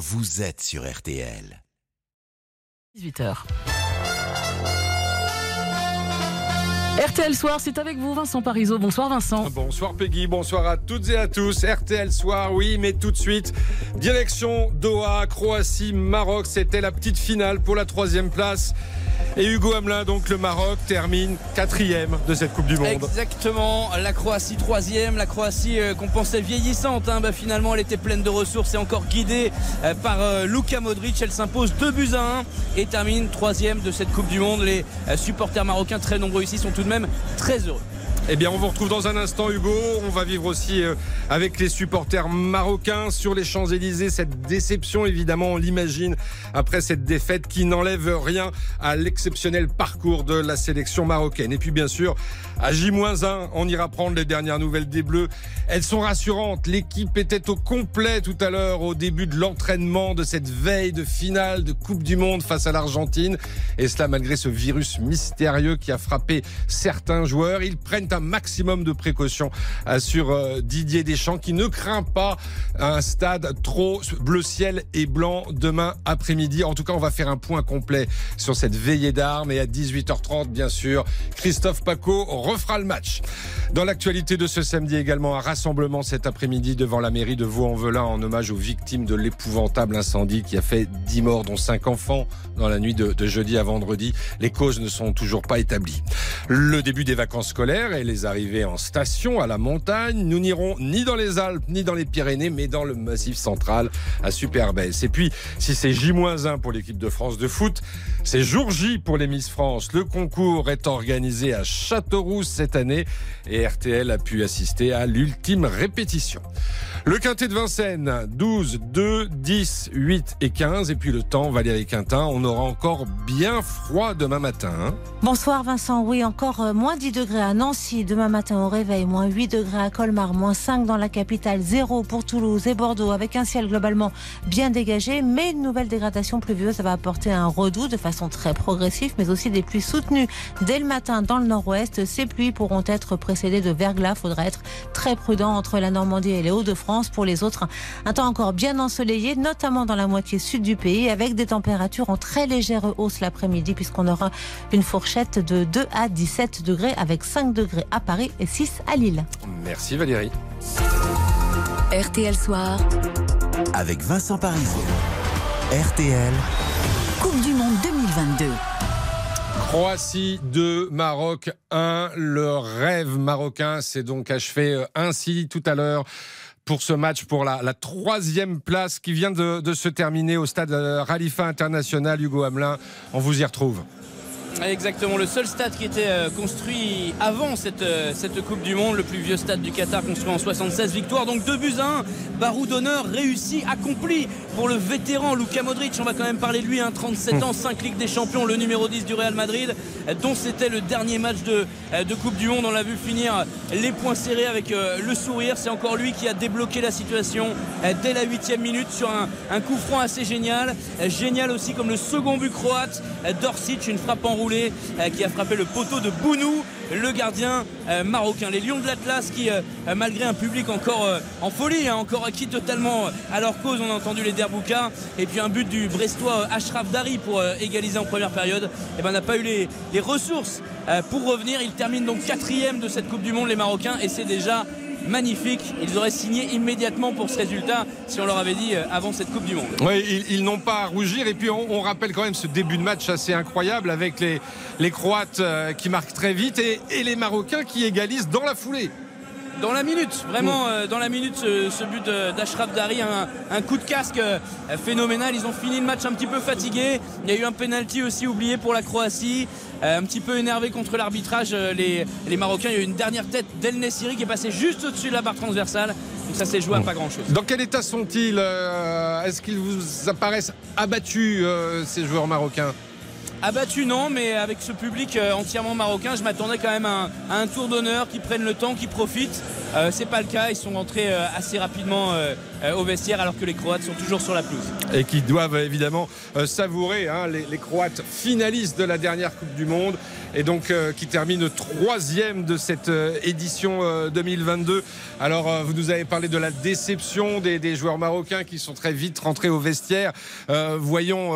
vous êtes sur RTL. 18h. RTL Soir, c'est avec vous Vincent Parisot. Bonsoir Vincent. Bonsoir Peggy, bonsoir à toutes et à tous. RTL Soir, oui, mais tout de suite, direction Doha, Croatie, Maroc. C'était la petite finale pour la troisième place. Et Hugo Hamelin, donc le Maroc, termine quatrième de cette Coupe du Monde. Exactement, la Croatie troisième, la Croatie euh, qu'on pensait vieillissante, hein. bah, finalement elle était pleine de ressources et encore guidée euh, par euh, Luka Modric. Elle s'impose 2 buts à 1 et termine troisième de cette Coupe du Monde. Les supporters marocains, très nombreux ici, sont tout de même très heureux. Eh bien, on vous retrouve dans un instant, Hugo. On va vivre aussi euh, avec les supporters marocains sur les Champs-Élysées. Cette déception, évidemment, on l'imagine, après cette défaite qui n'enlève rien à l'exceptionnel parcours de la sélection marocaine. Et puis, bien sûr, à J-1, on ira prendre les dernières nouvelles des Bleus. Elles sont rassurantes. L'équipe était au complet tout à l'heure au début de l'entraînement de cette veille de finale de Coupe du Monde face à l'Argentine. Et cela malgré ce virus mystérieux qui a frappé certains joueurs. Ils prennent un maximum de précautions sur euh, Didier Deschamps qui ne craint pas un stade trop bleu ciel et blanc demain après-midi. En tout cas, on va faire un point complet sur cette veillée d'armes et à 18h30, bien sûr, Christophe Paco refera le match. Dans l'actualité de ce samedi également, un rassemblement cet après-midi devant la mairie de Vaux-en-Velin en hommage aux victimes de l'épouvantable incendie qui a fait 10 morts, dont 5 enfants dans la nuit de, de jeudi à vendredi. Les causes ne sont toujours pas établies. Le début des vacances scolaires les arrivées en station à la montagne. Nous n'irons ni dans les Alpes ni dans les Pyrénées, mais dans le Massif central à Superbès. Et puis, si c'est J-1 pour l'équipe de France de foot, c'est jour J pour les Miss France. Le concours est organisé à Châteauroux cette année et RTL a pu assister à l'ultime répétition. Le quintet de Vincennes, 12, 2, 10, 8 et 15. Et puis le temps, Valérie Quintin, on aura encore bien froid demain matin. Hein. Bonsoir Vincent, oui, encore euh, moins 10 degrés à Nancy demain matin au réveil, moins 8 degrés à Colmar, moins 5 dans la capitale, 0 pour Toulouse et Bordeaux, avec un ciel globalement bien dégagé, mais une nouvelle dégradation pluvieuse va apporter un redout de façon très progressive, mais aussi des pluies soutenues dès le matin dans le nord-ouest. Ces pluies pourront être précédées de verglas, faudra être très prudent entre la Normandie et les Hauts-de-France pour les autres, un temps encore bien ensoleillé, notamment dans la moitié sud du pays, avec des températures en très légère hausse l'après-midi, puisqu'on aura une fourchette de 2 à 17 degrés, avec 5 degrés à Paris et 6 à Lille. Merci Valérie. RTL Soir. Avec Vincent Parisot. RTL. Coupe du Monde 2022. Croatie 2, Maroc 1. Le rêve marocain s'est donc achevé euh, ainsi tout à l'heure pour ce match, pour la, troisième place qui vient de, de, se terminer au stade euh, Ralifa International. Hugo Hamelin, on vous y retrouve. Exactement, le seul stade qui était euh, construit avant cette, euh, cette Coupe du Monde, le plus vieux stade du Qatar construit en 76 victoires. Donc 2 buts à 1, barou d'honneur réussi, accompli pour le vétéran Luka Modric. On va quand même parler de lui, hein, 37 ans, 5 Ligues des Champions, le numéro 10 du Real Madrid, dont c'était le dernier match de, euh, de Coupe du Monde. On l'a vu finir les points serrés avec le sourire. C'est encore lui qui a débloqué la situation dès la 8 minute sur un, un coup franc assez génial. Génial aussi comme le second but croate, Dorsic, une frappe en euh, qui a frappé le poteau de Bounou, le gardien euh, marocain. Les Lions de l'Atlas qui, euh, malgré un public encore en folie, hein, encore acquis totalement à leur cause, on a entendu les Derbouka, et puis un but du Brestois Ashraf Dari pour égaliser en première période, eh ben n'a pas eu les, les ressources pour revenir. Il termine donc quatrième de cette Coupe du Monde, les Marocains, et c'est déjà magnifique. Ils auraient signé immédiatement pour ce résultat si on leur avait dit euh, avant cette Coupe du Monde. Oui, ils, n'ont pas à rougir. Et puis on, rappelle quand même ce début de match assez incroyable avec les, Croates euh, qui marquent très vite et les Marocains qui égalisent dans la foulée dans la minute, vraiment euh, dans la minute, ce, but d'Ashraf Dari, un, coup de casque euh, phénoménal. Ils ont fini le match un petit peu fatigué. Il y a eu un penalty aussi oublié pour la Croatie. Euh, un petit peu énervé contre l'arbitrage, les, Marocains. Il y a eu une dernière tête d'El Nessiri qui est passé juste au-dessus de la barre transversale. Donc ça s'est joué à pas grand-chose. Dans quel état sont-ils Est-ce qu'ils vous apparaissent abattus, ces joueurs marocains? Abattu non, mais avec ce public euh, entièrement marocain, je m'attendais quand même à un, tour d'honneur, qui prennent le temps, qui profitent. Euh, c'est pas le cas, ils sont rentrés euh, assez rapidement au vestiaire alors que les Croates sont toujours sur la pelouse. Et qui doivent évidemment savourer hein, les, les, Croates finalistes de la dernière Coupe du Monde et donc qui terminent troisième de cette édition 2022. Alors vous nous avez parlé de la déception des, des, joueurs marocains qui sont très vite rentrés au vestiaire. voyons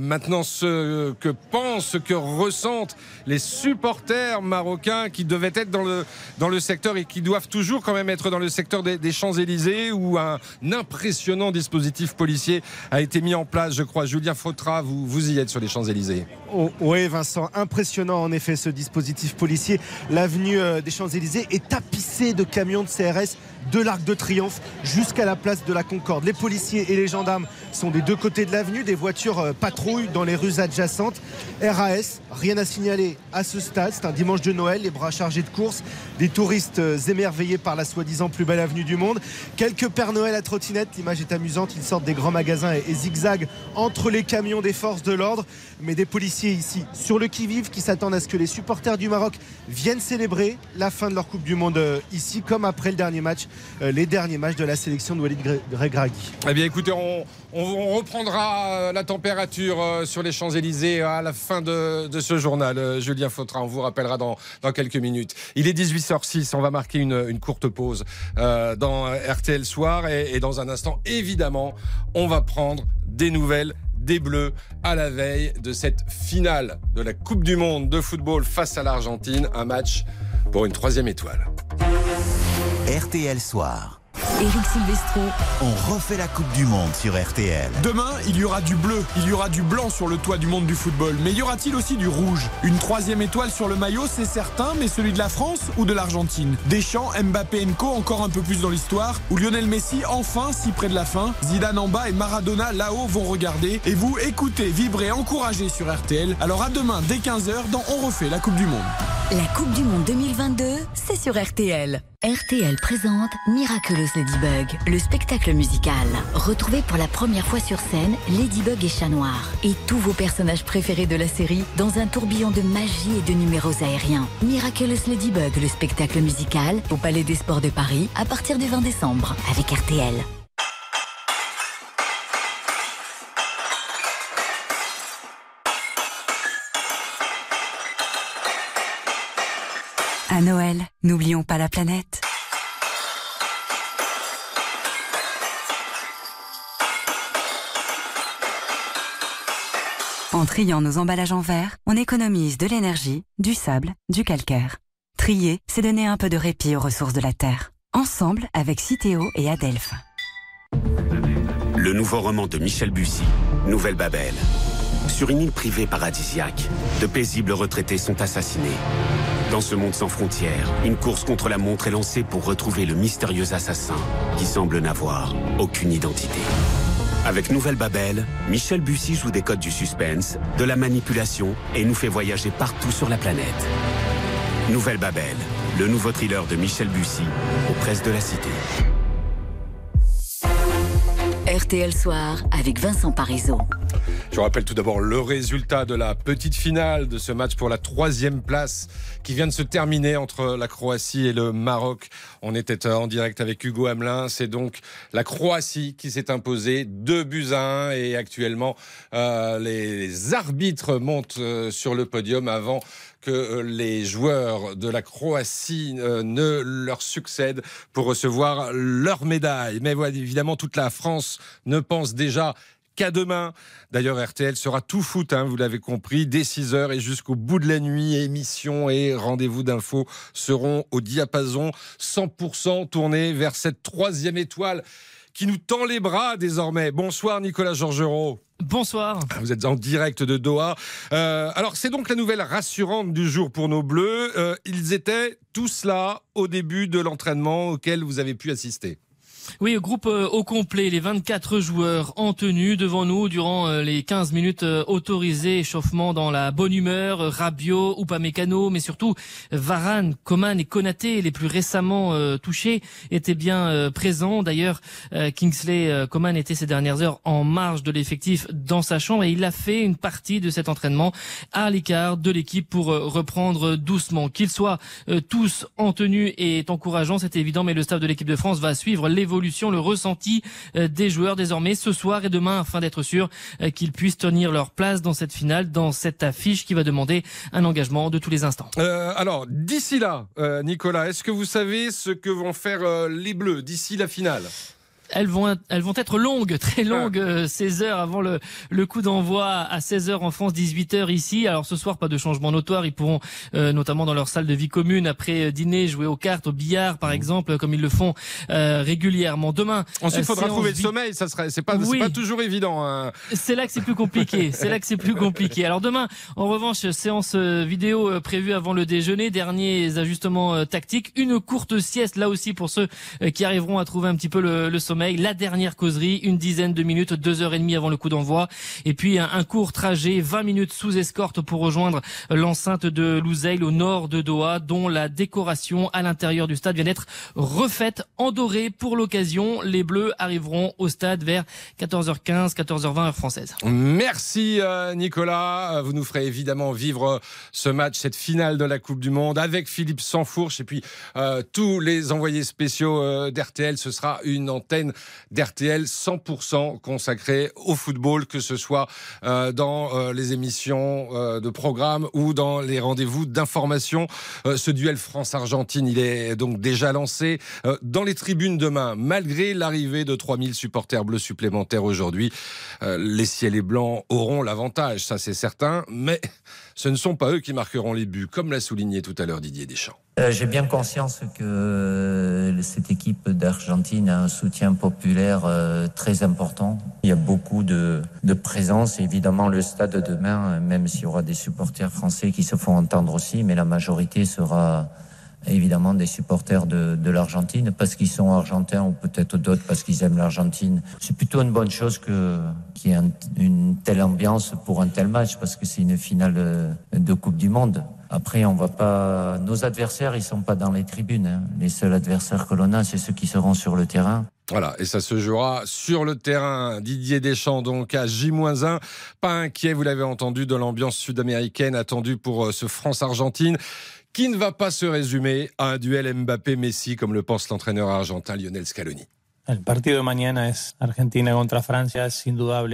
maintenant ce que pensent, ce que ressentent les supporters marocains qui devaient être dans le, dans le secteur et qui doivent toujours quand même être dans le secteur des, Champs-Élysées où un impressionnant dispositif policier a été mis en place, je crois. Julien Fautra, vous, vous y êtes sur les Champs-Élysées. Oh, oui, Vincent, impressionnant en effet ce dispositif policier. L'avenue euh, des Champs-Élysées est tapissée de camions de CRS de l'Arc de Triomphe jusqu'à la place de la Concorde. Les policiers et les gendarmes sont des deux côtés de l'avenue, des voitures euh, patrouillent dans les rues adjacentes. RAS, rien à signaler à ce stade, c'est un dimanche de Noël, les bras chargés de courses, des touristes euh, émerveillés par la soi-disant plus belle avenue du monde. Quelques Pères Noël à trottinette, l'image est amusante, ils sortent des grands magasins et, zigzags entre les camions des forces de l'ordre, mais des policiers ici sur le qui-vive qui s'attendent à ce que les supporters du Maroc viennent célébrer la fin de leur Coupe du Monde euh, ici, comme après le dernier match les derniers matchs de la sélection de Walid Regragui. Eh bien écoutez, on, reprendra euh, la température euh, sur les Champs-Élysées à la fin de, ce journal. Julien Fautra, on vous rappellera dans, quelques minutes. Il est 18h06, on va marquer une, courte pause dans RTL Soir et, dans un instant, évidemment, on va prendre des nouvelles des Bleus à la veille de cette finale de la Coupe du Monde de football face à l'Argentine. Un match pour une troisième étoile. RTL Soir. Eric Silvestro. On refait la Coupe du Monde sur RTL. Demain, il y aura du bleu, il y aura du blanc sur le toit du monde du football. Mais y aura-t-il aussi du rouge? Une troisième étoile sur le maillot, c'est certain, mais celui de la France ou de l'Argentine? Deschamps, Mbappé Co encore un peu plus dans l'histoire? Ou Lionel Messi, enfin, si près de la fin? Zidane en bas et Maradona là-haut vont regarder. Et vous, écoutez, vibrez, encouragez sur RTL. Alors à demain, dès 15h, dans On refait la Coupe du Monde. La Coupe du Monde 2022, c'est sur RTL. RTL présente Miraculous Ladybug, le spectacle musical. Retrouvez pour la première fois sur scène Ladybug et Chat Noir et tous vos personnages préférés de la série dans un tourbillon de magie et de numéros aériens. Miraculous Ladybug, le spectacle musical au Palais des Sports de Paris à partir du 20 décembre avec RTL. N'oublions pas la planète. En triant nos emballages en verre, on économise de l'énergie, du sable, du calcaire. Trier, c'est donner un peu de répit aux ressources de la Terre. Ensemble avec Citeo et Adelphes. Le nouveau roman de Michel Bussy, Nouvelle Babel. Sur une île privée paradisiaque, de paisibles retraités sont assassinés. Dans ce monde sans frontières, une course contre la montre est lancée pour retrouver le mystérieux assassin qui semble n'avoir aucune identité. Avec Nouvelle Babel, Michel Bussy joue des codes du suspense, de la manipulation et nous fait voyager partout sur la planète. Nouvelle Babel, le nouveau thriller de Michel Bussy aux presses de la Cité. RTL Soir avec Vincent Parisot. Je rappelle tout d'abord le résultat de la petite finale de ce match pour la troisième place qui vient de se terminer entre la Croatie et le Maroc. On était en direct avec Hugo Hamelin. C'est donc la Croatie qui s'est imposée 2 buts à 1 et actuellement euh, les arbitres montent euh, sur le podium avant que euh, les joueurs de la Croatie ne leur succèdent pour recevoir leur médaille. Mais évidemment, toute la France ne pense déjà qu'à demain. D'ailleurs, RTL sera tout foot, hein, vous l'avez compris, dès 6h et jusqu'au bout de la nuit. Émissions et rendez-vous d'infos seront au diapason 100% tournés vers cette troisième étoile qui nous tend les bras désormais. Bonsoir Nicolas Georgerot. Bonsoir. Ah, vous êtes en direct de Doha. Euh, alors c'est donc la nouvelle rassurante du jour pour nos Bleus. Euh, ils étaient tous là au début de l'entraînement auquel vous avez pu assister. Oui, groupe euh, au complet, les 24 joueurs en tenue devant nous durant euh, les 15 minutes euh, autorisées, échauffement dans la bonne humeur, Rabiot, Upamecano, mais surtout Varane, Coman et Konaté, les plus récemment touchés, étaient bien présents. D'ailleurs, Kingsley Coman était ces dernières heures en marge de l'effectif dans sa chambre et il a fait une partie de cet entraînement à l'écart de l'équipe pour reprendre doucement. Qu'ils soient tous en tenue est encourageant, c'est évident, mais le staff de l'équipe de France va suivre l'évolution l'évolution, le ressenti des joueurs désormais ce soir et demain afin d'être sûr qu'ils puissent tenir leur place dans cette finale, dans cette affiche qui va demander un engagement de tous les instants. alors, d'ici là, Nicolas, est-ce que vous savez ce que vont faire les Bleus d'ici la finale? Elles vont, elles vont être longues, très longues, 16 euh, heures avant le, le coup d'envoi à 16 heures en France, 18 heures ici. Alors ce soir, pas de changement notoire. Ils pourront, euh, notamment dans leur salle de vie commune, après euh, dîner, jouer aux cartes, au billard, par mmh. exemple, comme ils le font régulièrement. Demain, ensuite, il faudra trouver le sommeil. Ça serait, c'est pas, pas toujours évident. Hein. C'est là que c'est plus compliqué. c'est là que c'est plus compliqué. Alors demain, en revanche, séance vidéo prévue avant le déjeuner, derniers ajustements tactiques, une courte sieste là aussi pour ceux qui arriveront à trouver un petit peu le, le sommeil la dernière causerie, une dizaine de minutes, deux heures et demie avant le coup d'envoi. Et puis un, court trajet, 20 minutes sous escorte pour rejoindre l'enceinte de Louzeil au nord de Doha, dont la décoration à l'intérieur du stade vient d'être refaite en doré pour l'occasion. Les Bleus arriveront au stade vers 14h15, 14h20 heure française. Merci euh, Nicolas. Vous nous ferez évidemment vivre ce match, cette finale de la Coupe du Monde avec Philippe Sansfourche et puis euh, tous les envoyés spéciaux euh, d'RTL. Ce sera une antenne d'RTL 100% consacrée au football, que ce soit euh, dans euh, les émissions euh, de programme ou dans les rendez-vous d'information. ce duel France-Argentine, il est donc déjà lancé dans les tribunes demain, malgré l'arrivée de 3000 supporters bleus supplémentaires aujourd'hui. les ciels et blancs auront l'avantage, ça c'est certain, mais ce ne sont pas eux qui marqueront les buts, comme l'a souligné tout à l'heure Didier Deschamps. Euh, j'ai bien conscience que euh, cette équipe d'Argentine a un soutien populaire euh, très important. Il y a beaucoup de, de présence. Évidemment, le stade demain, même s'il y aura des supporters français qui se font entendre aussi, mais la majorité sera évidemment des supporters de, l'Argentine parce qu'ils sont argentins ou peut-être d'autres parce qu'ils aiment l'Argentine. C'est plutôt une bonne chose qu'il y ait une telle ambiance pour un tel match parce que c'est une finale de Coupe du Monde. Après, on va pas. Nos adversaires, ils sont pas dans les tribunes. Hein. Les seuls adversaires que l'on a, c'est ceux qui seront sur le terrain. Voilà, et ça se jouera sur le terrain. Didier Deschamps, donc à J-1. Pas inquiet, vous l'avez entendu, de l'ambiance sud-américaine attendue pour euh, ce France-Argentine, qui ne va pas se résumer à un duel Mbappé-Messi, comme le pense l'entraîneur argentin Lionel Scaloni.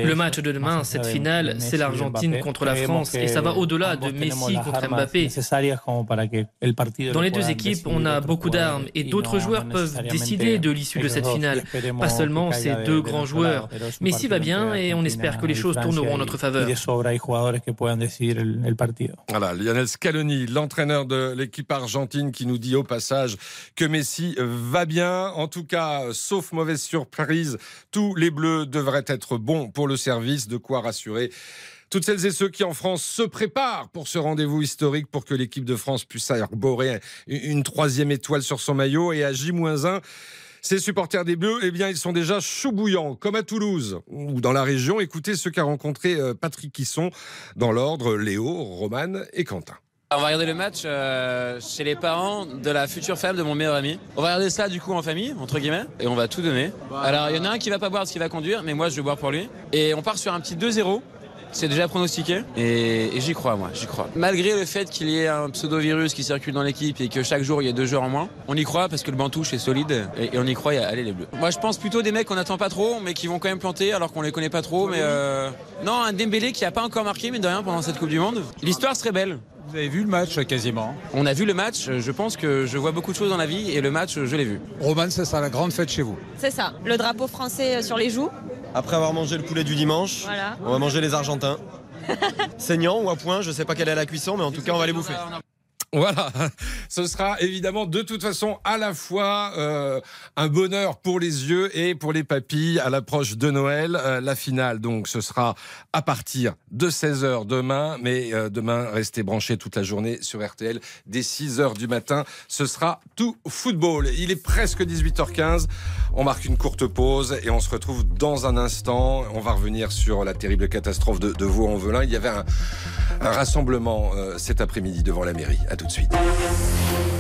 Le match de demain, cette finale, c'est l'Argentine contre la France et ça va au-delà de Messi contre Mbappé. Dans les deux équipes, on a beaucoup d'armes et d'autres joueurs peuvent décider de l'issue de cette finale. Pas seulement ces deux grands joueurs. Messi va bien et on espère que les choses tourneront en notre faveur. Voilà, Lionel Scaloni, l'entraîneur de l'équipe argentine qui nous dit au passage que Messi va bien, en tout cas, sauf mauvaise surprise, tous les Bleus devraient être bons pour le service, de quoi rassurer toutes celles et ceux qui en France se préparent pour ce rendez-vous historique pour que l'équipe de France puisse arborer une troisième étoile sur son maillot et à J-1. Ces supporters des Bleus, eh bien, ils sont déjà chauds bouillants, comme à Toulouse ou dans la région. Écoutez ce qu'a rencontré euh, Patrick Kisson dans l'ordre, Léo, Romane et Quentin. On va regarder le match euh, chez les parents de la future femme de mon meilleur ami. On va regarder ça du coup en famille, entre guillemets, et on va tout donner. Alors il y en a un qui va pas boire parce qu'il va conduire, mais moi je vais boire pour lui. Et on part sur un petit 2-0. C'est déjà pronostiqué et, j'y crois moi, j'y crois. Malgré le fait qu'il y ait un pseudo-virus qui circule dans l'équipe et que chaque jour il y a deux joueurs en moins, on y croit parce que le banc touche est solide et, on y croit, allez les bleus. Moi je pense plutôt des mecs qu'on n'attend pas trop mais qui vont quand même planter alors qu'on les connaît pas trop. Mais euh... Non, un Dembélé qui a pas encore marqué mais de rien pendant cette Coupe du Monde. L'histoire serait belle. Vous avez vu le match quasiment On a vu le match. Je pense que je vois beaucoup de choses dans la vie et le match, je l'ai vu. Roman, c'est ça la grande fête chez vous C'est ça. Le drapeau français sur les joues. Après avoir mangé le poulet du dimanche, on va manger les Argentins. Saignant ou à point, je sais pas quelle est la cuisson, mais en tout cas, on va les bouffer. Voilà, ce sera évidemment de toute façon à la fois euh, un bonheur pour les yeux et pour les papilles à l'approche de Noël. Euh, la finale, donc, ce sera à partir de 16h demain, mais euh, demain, restez branchés toute la journée sur RTL. Dès 6h du matin, ce sera tout football. Il est presque 18h15. On marque une courte pause et on se retrouve dans un instant. On va revenir sur la terrible catastrophe de, Vaux-en-Velin. Il y avait un rassemblement cet après-midi devant la mairie tout de suite.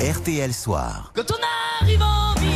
RTL Soir. Quand on arrive en ville.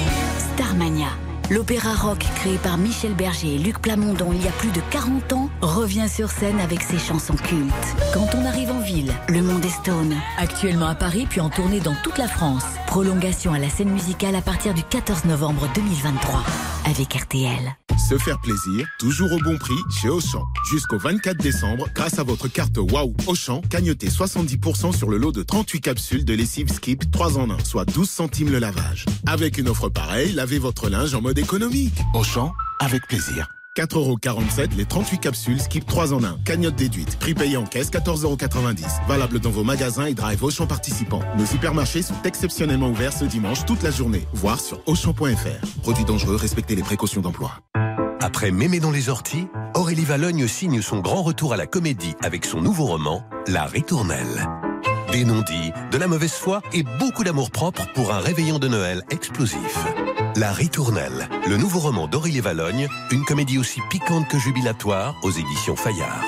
Starmania. L'opéra rock créé par Michel Berger et Luc Plamondon il y a plus de 40 ans revient sur scène avec ses chansons cultes. Quand on arrive en ville, le monde est stone. Actuellement à Paris puis en tournée dans toute la France. Prolongation à la scène musicale à partir du 14 novembre 2023. avec RTL. Se faire plaisir, toujours au bon prix chez Auchan. Jusqu'au 24 décembre, grâce à votre carte Waouh Auchan, cagnotez 70% sur le lot de 38 capsules de lessive Skip 3 en 1, soit 12 centimes le lavage. Avec une offre pareille, lavez votre linge en mode économique. Auchan, avec plaisir. 4,47€ les 38 capsules Skip 3 en 1. Cagnotte déduite. Prix payé en caisse 14,90€. Valable dans vos magasins et drive Auchan participants. Nos supermarchés sont exceptionnellement ouverts ce dimanche toute la journée. Voir sur Auchan.fr. Produits dangereux, respectez les précautions d'emploi. Après Mémé dans les orties, Aurélie Valogne signe son grand retour à la comédie avec son nouveau roman, La Ritournelle. Des non-dits, de la mauvaise foi et beaucoup d'amour propre pour un réveillon de Noël explosif. La Ritournelle, le nouveau roman d'Aurélie Valogne, une comédie aussi piquante que jubilatoire aux éditions Fayard.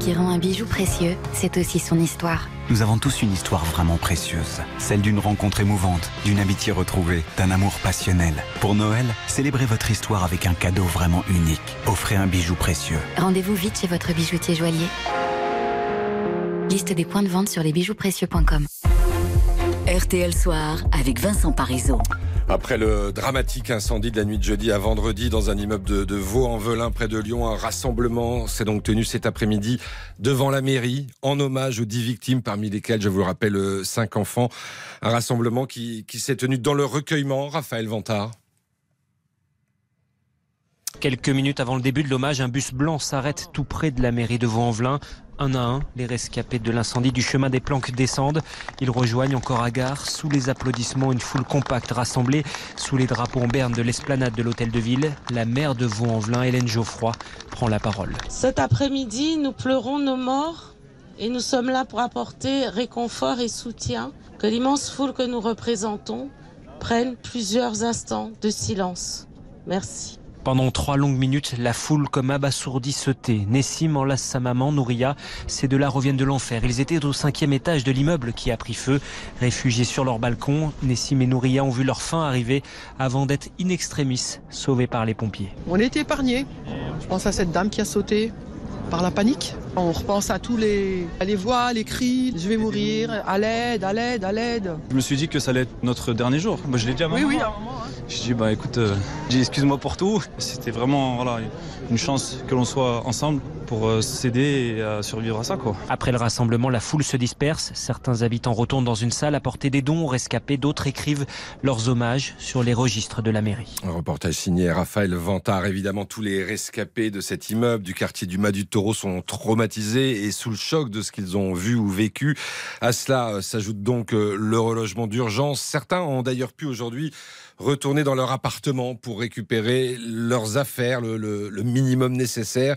Ce qui rend un bijou précieux, c'est aussi son histoire. Nous avons tous une histoire vraiment précieuse. Celle d'une rencontre émouvante, d'une amitié retrouvée, d'un amour passionnel. Pour Noël, célébrez votre histoire avec un cadeau vraiment unique. Offrez un bijou précieux. Rendez-vous vite chez votre bijoutier joaillier. Liste des points de vente sur lesbijouprécieux.com. RTL Soir avec Vincent Parisot. Après le dramatique incendie de la nuit de jeudi à vendredi dans un immeuble de, de Vaux-en-Velin près de Lyon, un rassemblement s'est donc tenu cet après-midi devant la mairie en hommage aux dix victimes, parmi lesquelles, je vous le rappelle, euh, cinq enfants. Un rassemblement qui, qui s'est tenu dans le recueillement. Raphaël Vantard. Quelques minutes avant le début de l'hommage, un bus blanc s'arrête tout près de la mairie de Vaux-en-Velin. Un à un, les rescapés de l'incendie du chemin des Planques descendent. Ils rejoignent encore à gare, sous les applaudissements, une foule compacte rassemblée sous les drapeaux en berne de l'esplanade de l'hôtel de ville. La maire de Vaux-en-Velin, Hélène Geoffroy, prend la parole. Cet après-midi, nous pleurons nos morts et nous sommes là pour apporter réconfort et soutien. Que l'immense foule que nous représentons prenne plusieurs instants de silence. Merci. Pendant trois longues minutes, la foule comme abasourdie se tait. Nessim enlace sa maman, Nouria. Ces deux-là reviennent de l'enfer. Ils étaient au cinquième étage de l'immeuble qui a pris feu. Réfugiés sur leur balcon, Nessim et Nouria ont vu leur fin arriver avant d'être in extremis sauvés par les pompiers. On est épargnés. Je pense à cette dame qui a sauté par la panique. On repense à tous les, les voix, les cris, je vais mourir, à l'aide, à l'aide, à l'aide. Je me suis dit que ça allait être notre dernier jour. Moi je l'ai dit à ma Oui, maman. oui, Je dis bah écoute, euh, excuse-moi pour tout. C'était vraiment voilà, une chance que l'on soit ensemble pour euh, s'aider et à survivre à ça quoi. Après le rassemblement, la foule se disperse. Certains habitants retournent dans une salle apporter des dons aux rescapés. D'autres écrivent leurs hommages sur les registres de la mairie. Un reportage signé Raphaël Vantard. Évidemment, tous les rescapés de cet immeuble du quartier du Mas du Taureau sont traumatisés et sous le choc de ce qu'ils ont vu ou vécu. À cela euh, s'ajoute donc euh, le relogement d'urgence. Certains ont d'ailleurs pu aujourd'hui retourner dans leur appartement pour récupérer leurs affaires, le, le- le minimum nécessaire.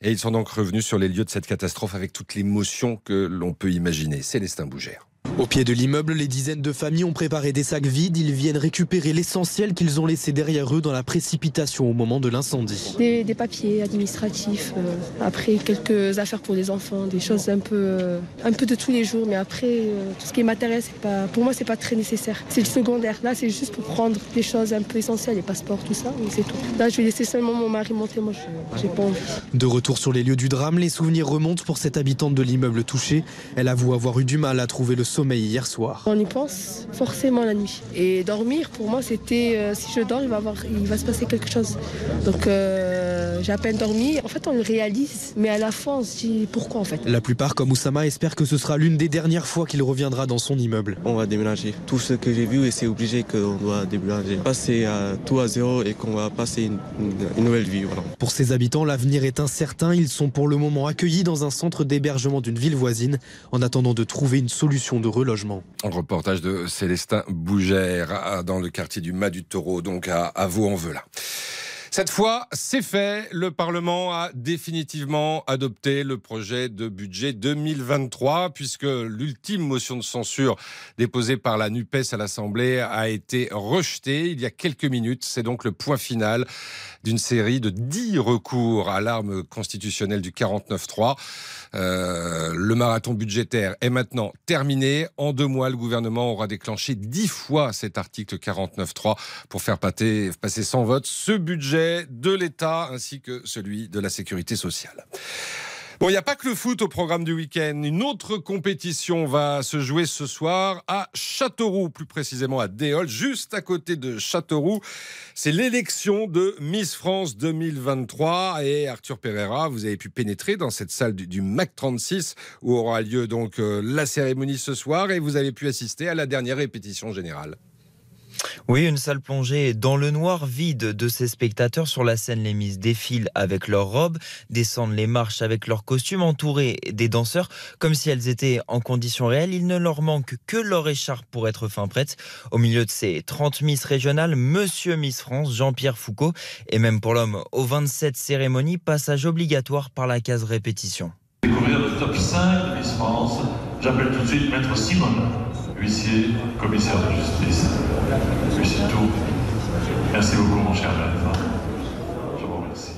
Et ils sont donc revenus sur les lieux de cette catastrophe avec toute l'émotion que l'on peut imaginer. Célestin Bougère. Au pied de l'immeuble, les dizaines de familles ont préparé des sacs vides. Ils viennent récupérer l'essentiel qu'ils ont laissé derrière eux dans la précipitation au moment de l'incendie. Des, des papiers administratifs, euh, après quelques affaires pour les enfants, des choses un peu, euh, un peu de tous les jours. Mais après, euh, tout ce qui est matériel, pas, pour moi, c'est pas très nécessaire. C'est le secondaire. Là, c'est juste pour prendre des choses un peu essentielles, les passeports, tout ça, c'est tout. Là, je vais laisser seulement mon mari monter. Moi, je j'ai pas envie. De retour sur les lieux du drame, les souvenirs remontent pour cette habitante de l'immeuble touché. Elle avoue avoir eu du mal à trouver le sommeil hier soir. On y pense forcément la nuit. Et dormir, pour moi, c'était euh, si je dors, il va, avoir, il va se passer quelque chose. Donc, euh, j'ai à peine dormi. En fait, on le réalise, mais à la fin, on se dit pourquoi en fait? La plupart, comme Oussama, espèrent que ce sera l'une des dernières fois qu'il reviendra dans son immeuble. On va déménager. Tout ce que j'ai vu, et c'est obligé qu'on doit déménager. Passer à tout à zéro et qu'on va passer une, une- une nouvelle vie. Voilà. Pour ces habitants, l'avenir est incertain. Ils sont pour le moment accueillis dans un centre d'hébergement d'une ville voisine en attendant de trouver une solution de relogement. Un reportage de Célestin Bougère dans le quartier du Mas du Taureau, donc à, à Vaux-en-Velin. Cette fois, c'est fait. Le Parlement a définitivement adopté le projet de budget 2023, puisque l'ultime motion de censure déposée par la NUPES à l'Assemblée a été rejetée il y a quelques minutes. C'est donc le point final d'une série de dix recours à l'arme constitutionnelle du 49-3. Euh, le marathon budgétaire est maintenant terminé. En deux mois, le gouvernement aura déclenché dix fois cet article 49.3 pour faire passer, passer sans vote ce budget de l'État ainsi que celui de la sécurité sociale. Bon, il n'y a pas que le foot au programme du week-end. Une autre compétition va se jouer ce soir à Châteauroux, plus précisément à Déol, juste à côté de Châteauroux. C'est l'élection de Miss France 2023. Et Arthur Pereira, vous avez pu pénétrer dans cette salle du, MAC 36 où aura lieu donc euh, la cérémonie ce soir et vous avez pu assister à la dernière répétition générale. Oui, une salle plongée dans le noir vide de ses spectateurs sur la scène. Les Miss défilent avec leurs robes, descendent les marches avec leurs costumes, entourés des danseurs, comme si elles étaient en conditions réelles. Il ne leur manque que leur écharpe pour être fin prête. Au milieu de ces 30 Miss régionales, Monsieur Miss France, Jean-Pierre Foucault, et même pour l'homme aux 27 cérémonies, passage obligatoire par la case répétition. Découvrir le top 5 de Miss France, j'appelle tout de suite Maître Simone huissier, commissaire de justice. c'est tout. Merci beaucoup, mon cher maître. Je vous remercie.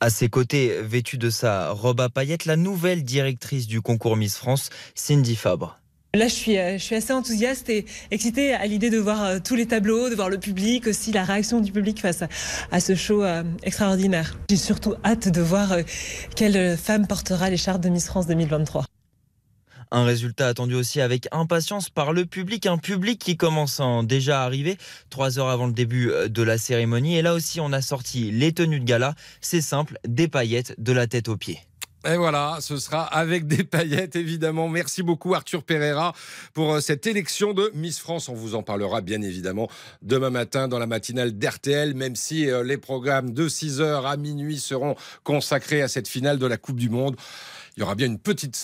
À ses côtés, vêtue de sa robe à paillettes, la nouvelle directrice du concours Miss France, Cindy Fabre. Là, je suis, euh, je suis assez enthousiaste et excitée à l'idée de voir euh, tous les tableaux, de voir le public, aussi la réaction du public face à, ce show euh, extraordinaire. J'ai surtout hâte de voir quelle femme portera l'écharpe de Miss France 2023. Un résultat attendu aussi avec impatience par le public, un public qui commence à déjà arriver trois heures avant le début euh, de la cérémonie. Et là aussi, on a sorti les tenues de gala. C'est simple, des paillettes de la tête aux pieds. Et voilà, ce sera avec des paillettes, évidemment. Merci beaucoup, Arthur Pereira, pour euh, cette élection de Miss France. On vous en parlera, bien évidemment, demain matin dans la matinale d'RTL, même si euh, les programmes de 6h à minuit seront consacrés à cette finale de la Coupe du Monde. Il y aura bien une petite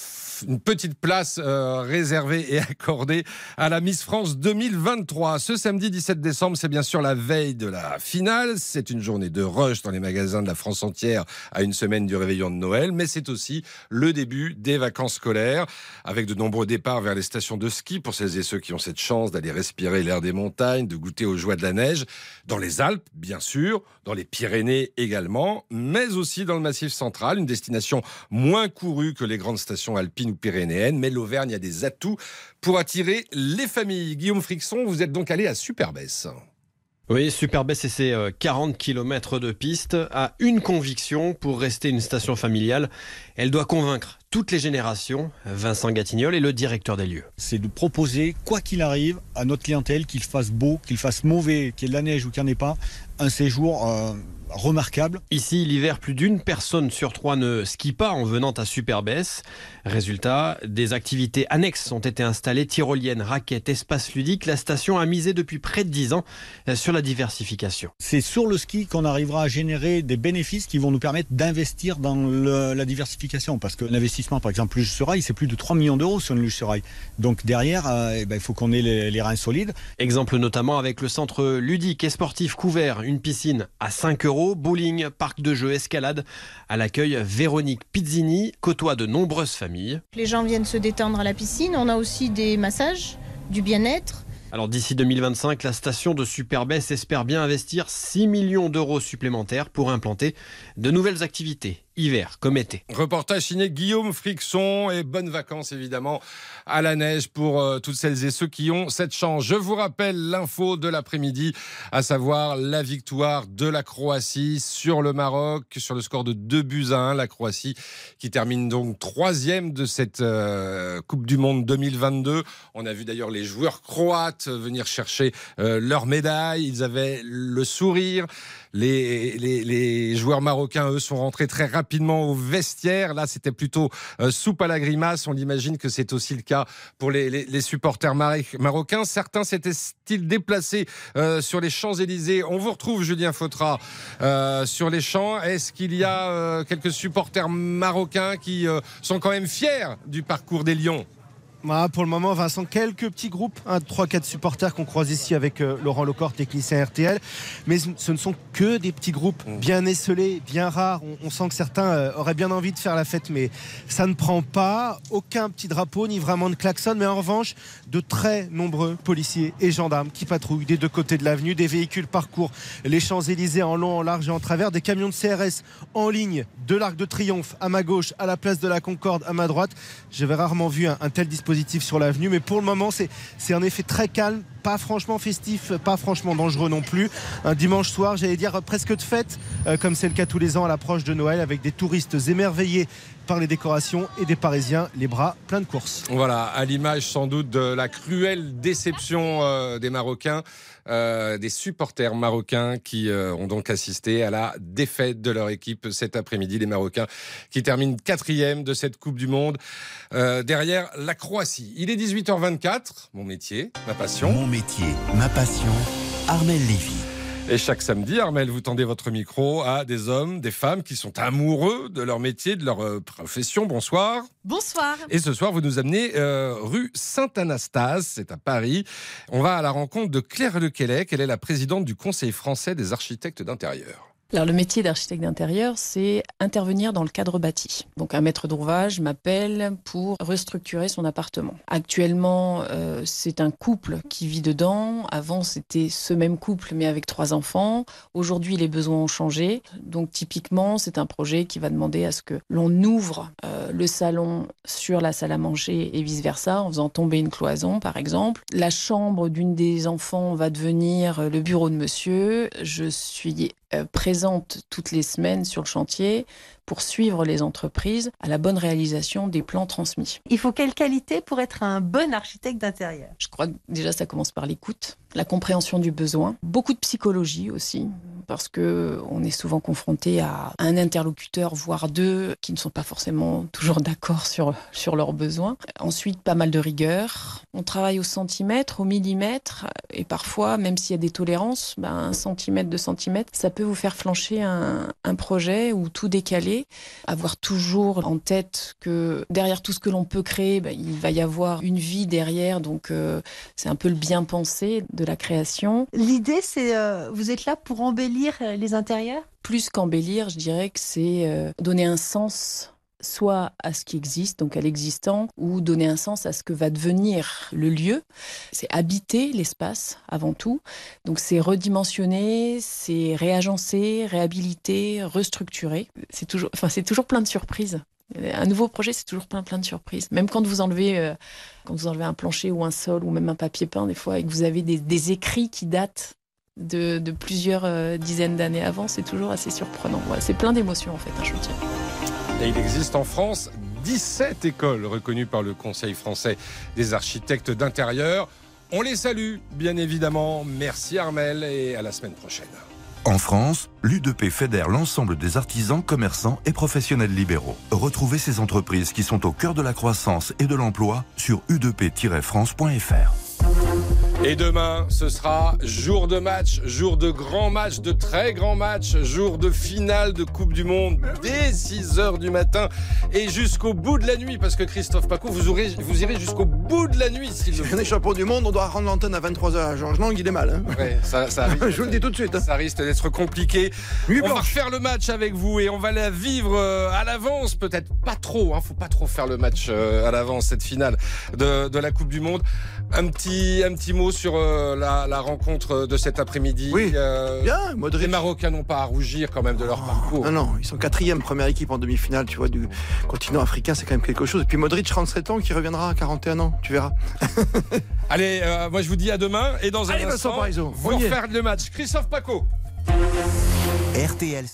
une petite place euh, réservée et accordée à la Miss France 2023. Ce samedi 17 décembre, c'est bien sûr la veille de la finale. C'est une journée de rush dans les magasins de la France entière à une semaine du réveillon de Noël, mais c'est aussi le début des vacances scolaires avec de nombreux départs vers les stations de ski pour celles et ceux qui ont cette chance d'aller respirer l'air des montagnes, de goûter aux joies de la neige, dans les Alpes, bien sûr, dans les Pyrénées également, mais aussi dans le Massif central, une destination moins courue que les grandes stations alpines ou pyrénéenne, mais l'Auvergne a des atouts pour attirer les familles. Guillaume Frixon, vous êtes donc allé à Superbès. Oui, Superbès et ses 40 km de piste a une conviction pour rester une station familiale. Elle doit convaincre toutes les générations. Vincent Gatignol est le directeur des lieux. C'est de proposer, quoi qu'il arrive, à notre clientèle, qu'il fasse beau, qu'il fasse mauvais, qu'il y ait de la neige ou qu'il n'y en ait pas, un séjour euh, remarquable. Ici, l'hiver, plus d'une personne sur trois ne skie pas en venant à Superbès. Résultat, des activités annexes ont été installées, tyroliennes, raquettes, espaces ludiques. La station a misé depuis près de 10 ans euh, sur la diversification. C'est sur le ski qu'on arrivera à générer des bénéfices qui vont nous permettre d'investir dans la diversification. Parce que l'investissement, par exemple, Luge Serail, c'est plus de 3 millions d'euros sur une Luge Serail. Donc derrière, euh, eh ben, il faut qu'on ait les, les reins solides. Exemple notamment avec le centre ludique et sportif couvert, une piscine à 5 euros bowling, parc de jeux, escalade. À l'accueil, Véronique Pizzini côtoie de nombreuses familles. Les gens viennent se détendre à la piscine. On a aussi des massages, du bien-être. Alors d'ici 2025, la station de Superbès espère bien investir 6 millions d'euros supplémentaires pour implanter de nouvelles activités hiver comme été. Reportage signé Guillaume Frixon et bonnes vacances évidemment à la neige pour euh, toutes celles et ceux qui ont cette chance. Je vous rappelle l'info de l'après-midi, à savoir la victoire de la Croatie sur le Maroc sur le score de 2 buts à 1. La Croatie qui termine donc troisième de cette euh, Coupe du Monde 2022. On a vu d'ailleurs les joueurs croates venir chercher euh, leur médaille. Ils avaient le sourire. Les, les, joueurs marocains, eux, sont rentrés très rapidement au vestiaire. Là, c'était plutôt euh, soupe à la grimace. On imagine que c'est aussi le cas pour les, supporters marocains. Certains s'étaient-ils déplacés euh, sur les Champs-Élysées? On vous retrouve, Julien Fautra, euh, sur les champs. Est-ce qu'il y a quelques supporters marocains qui sont quand même fiers du parcours des Lions? Pour le moment, Vincent, quelques petits groupes, 3-4 supporters qu'on croise ici avec euh, Laurent Lecor, technicien RTL. Mais ce ne sont que des petits groupes mmh. bien esselés, bien rares. On, sent que certains euh, auraient bien envie de faire la fête, mais ça ne prend pas. Aucun petit drapeau, ni vraiment de klaxon. Mais en revanche, de très nombreux policiers et gendarmes qui patrouillent des deux côtés de l'avenue. Des véhicules parcourent les Champs-Élysées en long, en large et en travers. Des camions de CRS en ligne de l'Arc de Triomphe à ma gauche, à la place de la Concorde à ma droite. J'avais rarement vu un tel dispositif sur l'avenue. Mais pour le moment, c'est un effet très calme pas franchement festif, pas franchement dangereux non plus. Un dimanche soir, j'allais dire presque de fête, euh, comme c'est le cas tous les ans à l'approche de Noël, avec des touristes émerveillés par les décorations et des Parisiens les bras pleins de courses. Voilà, à l'image sans doute de la cruelle déception euh, des Marocains, euh, des supporters marocains qui euh, ont donc assisté à la défaite de leur équipe cet après-midi. Les Marocains qui terminent quatrième de cette Coupe du Monde derrière la Croatie. Il est 18h24, mon métier, ma passion. Mon métier, ma passion, Armel Lévy. Et chaque samedi, Armel, vous tendez votre micro à des hommes, des femmes qui sont amoureux de leur métier, de leur euh, profession. Bonsoir. Bonsoir. Et ce soir, vous nous amenez euh, rue Saint-Anastase, c'est à Paris. On va à la rencontre de Claire Lequelec. Elle est la présidente du Conseil français des architectes d'intérieur. Alors le métier d'architecte d'intérieur, c'est intervenir dans le cadre bâti. Donc un maître d'ouvrage m'appelle pour restructurer son appartement. Actuellement, euh, c'est un couple qui vit dedans. Avant, c'était ce même couple mais avec trois enfants. Aujourd'hui, les besoins ont changé. Donc typiquement, c'est un projet qui va demander à ce que l'on ouvre euh, le salon sur la salle à manger et vice-versa en faisant tomber une cloison par exemple. La chambre d'une des enfants va devenir le bureau de monsieur. Je suis présente toutes les semaines sur le chantier pour suivre les entreprises à la bonne réalisation des plans transmis. Il faut quelle qualité pour être un bon architecte d'intérieur? Je crois que déjà ça commence par l'écoute, la compréhension du besoin, beaucoup de psychologie aussi, parce que on est souvent confronté à un interlocuteur, voire deux, qui ne sont pas forcément toujours d'accord sur, sur leurs besoins. Ensuite, pas mal de rigueur. On travaille au centimètre, au millimètre, et parfois, même s'il y a des tolérances, ben, un centimètre, deux centimètres, ça peut vous faire flancher un, un projet ou tout décaler. Avoir toujours en tête que derrière tout ce que l'on peut créer, ben, il va y avoir une vie derrière, donc euh, c'est un peu le bien pensé de la création. L'idée, c'est euh, vous êtes là pour embellir euh, les intérieurs? Plus qu'embellir, je dirais que c'est donner un sens soit à ce qui existe, donc à l'existant, ou donner un sens à ce que va devenir le lieu. C'est habiter l'espace avant tout. Donc c'est redimensionner, c'est réagencer, réhabiliter, restructurer. C'est toujours, enfin c'est toujours plein de surprises. Un nouveau projet, c'est toujours plein plein de surprises. Même quand vous enlevez, euh, quand vous enlevez un plancher ou un sol ou même un papier peint, des fois, et que vous avez des, écrits qui datent de, plusieurs euh, dizaines d'années avant, c'est toujours assez surprenant. C'est plein d'émotions en fait, un chantier. Il existe en France 17 écoles reconnues par le Conseil français des architectes d'intérieur. On les salue, bien évidemment. Merci Armel et à la semaine prochaine. En France, l'U2P fédère l'ensemble des artisans, commerçants et professionnels libéraux. Retrouvez ces entreprises qui sont au cœur de la croissance et de l'emploi sur u2p-france.fr. Et demain, ce sera jour de match, jour de grand match, de très grand match, jour de finale de Coupe du Monde dès 6 heures du matin et jusqu'au bout de la nuit. Parce que Christophe Paco, vous, aurez, vous irez jusqu'au bout de la nuit. Si on est champion du monde, on doit rendre l'antenne à 23h. Georges Lang, il est mal. Hein ouais, ça, ça risque, Je vous le dis tout de suite. Hein. Ça risque d'être compliqué. Nuit on va blanche. faire le match avec vous et on va la vivre euh, à l'avance. Peut-être pas trop. Hein, faut pas trop faire le match euh, à l'avance, cette finale de, de la Coupe du Monde. Un petit, un petit mot sur euh, la, la rencontre de cet après-midi. Oui. Euh, Bien, Modric. Les Marocains n'ont pas à rougir quand même de leur parcours. Non, non, ils sont quatrième première équipe en demi-finale, tu vois, du continent africain, c'est quand même quelque chose. Et puis Modric, 37 ans, qui reviendra à 41 ans, tu verras. Allez, euh, moi je vous dis à demain et dans un Allez, Vincent instant, Parisot, vous refaire le match. Christophe Paco. RTL